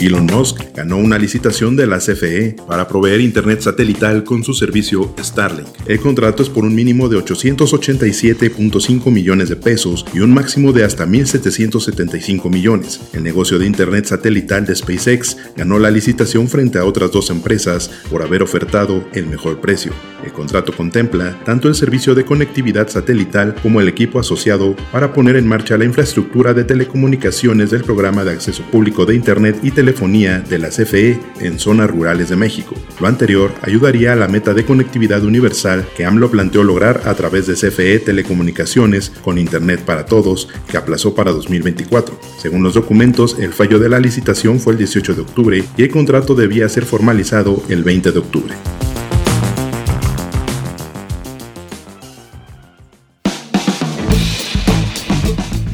Elon Musk ganó una licitación de la CFE para proveer internet satelital con su servicio Starlink. El contrato es por un mínimo de 887.5 millones de pesos y un máximo de hasta 1.775 millones. El negocio de internet satelital de SpaceX ganó la licitación frente a otras dos empresas por haber ofertado el mejor precio. El contrato contempla tanto el servicio de conectividad satelital como el equipo asociado para poner en marcha la infraestructura de telecomunicaciones del programa de acceso público de Internet y telefonía de la CFE en zonas rurales de México. Lo anterior ayudaría a la meta de conectividad universal que AMLO planteó lograr a través de CFE Telecomunicaciones con Internet para Todos, que aplazó para 2024. Según los documentos, el fallo de la licitación fue el 18 de octubre y el contrato debía ser formalizado el 20 de octubre.